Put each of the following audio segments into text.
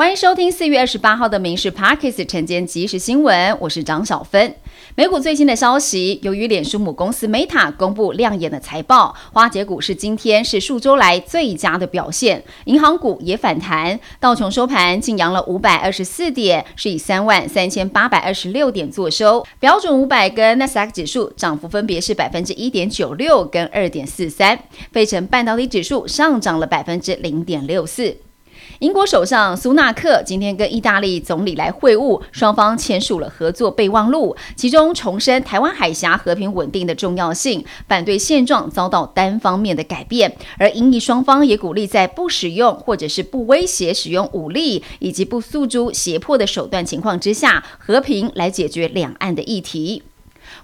欢迎收听四月二十八号的《民事 Parkes》晨间即时新闻，我是张小芬。美股最新的消息，由于脸书母公司 Meta 公布亮眼的财报，花姐股市今天是数周来最佳的表现，银行股也反弹，道琼收盘竟扬了五百二十四点，是以三万三千八百二十六点作收。标准五百跟 n a s a q 指数涨幅分别是百分之一点九六跟二点四三，费城半导体指数上涨了百分之零点六四。英国首相苏纳克今天跟意大利总理来会晤，双方签署了合作备忘录，其中重申台湾海峡和平稳定的重要性，反对现状遭到单方面的改变。而英意双方也鼓励在不使用或者是不威胁使用武力以及不诉诸胁迫的手段情况之下，和平来解决两岸的议题。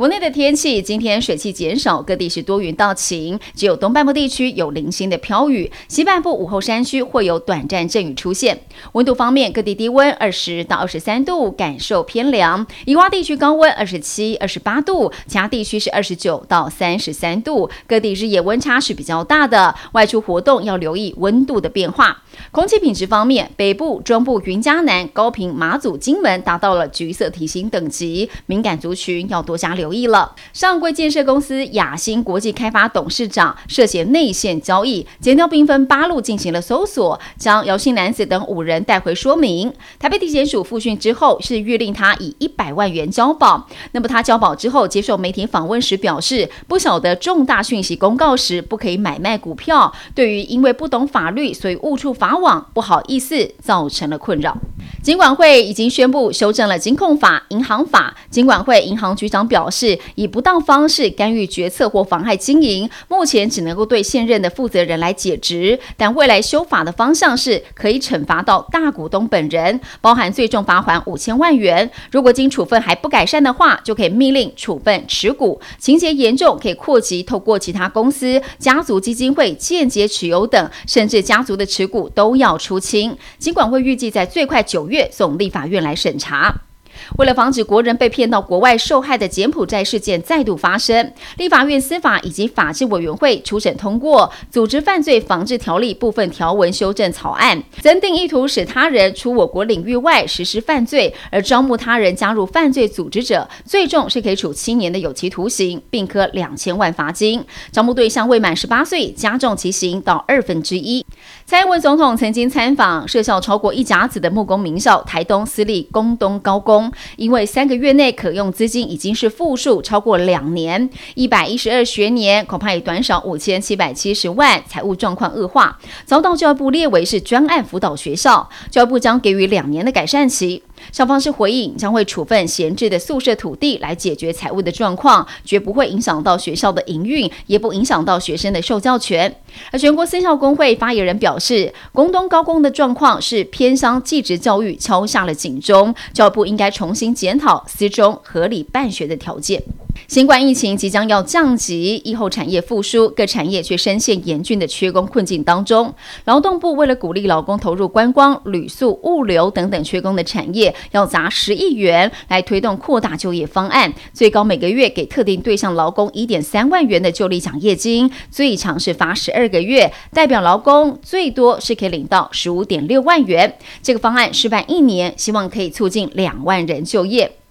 国内的天气，今天水汽减少，各地是多云到晴，只有东半部地区有零星的飘雨，西半部午后山区会有短暂阵雨出现。温度方面，各地低温二十到二十三度，感受偏凉；宜花地区高温二十七、二十八度，其他地区是二十九到三十三度。各地日夜温差是比较大的，外出活动要留意温度的变化。空气品质方面，北部、中部、云嘉南、高平、马祖、金门达到了橘色提醒等级，敏感族群要多加。留意了，上柜建设公司雅兴国际开发董事长涉嫌内线交易，检调兵分八路进行了搜索，将姚姓男子等五人带回说明。台北地检署复讯之后，是约令他以一百万元交保。那么他交保之后，接受媒体访问时表示，不晓得重大讯息公告时不可以买卖股票，对于因为不懂法律，所以误触法网，不好意思，造成了困扰。金管会已经宣布修正了金控法、银行法。金管会银行局长表示，以不当方式干预决策或妨害经营，目前只能够对现任的负责人来解职，但未来修法的方向是可以惩罚到大股东本人，包含最重罚款五千万元。如果经处分还不改善的话，就可以命令处分持股，情节严重可以扩及透过其他公司、家族基金会间接持有等，甚至家族的持股都要出清。金管会预计在最快九。月送立法院来审查。为了防止国人被骗到国外受害的柬埔寨事件再度发生，立法院司法以及法制委员会初审通过《组织犯罪防治条例》部分条文修正草案，增订意图使他人出我国领域外实施犯罪而招募他人加入犯罪组织者，最重是可以处七年的有期徒刑，并科两千万罚金；招募对象未满十八岁，加重其刑到二分之一。蔡英文总统曾经参访设校超过一甲子的木工名校台东私立工东高工。因为三个月内可用资金已经是负数超过两年，一百一十二学年恐怕也短少五千七百七十万，财务状况恶化，遭到教育部列为是专案辅导学校，教育部将给予两年的改善期。校方是回应，将会处分闲置的宿舍土地来解决财务的状况，绝不会影响到学校的营运，也不影响到学生的受教权。而全国私校工会发言人表示，工东高工的状况是偏乡寄职教育敲下了警钟，教育部应该重新检讨私中合理办学的条件。新冠疫情即将要降级，疫后产业复苏，各产业却深陷严峻的缺工困境当中。劳动部为了鼓励劳工投入观光、旅宿、物流等等缺工的产业，要砸十亿元来推动扩大就业方案，最高每个月给特定对象劳工一点三万元的就力奖业金，最长是发十二个月，代表劳工最多是可以领到十五点六万元。这个方案失败一年，希望可以促进两万人就业。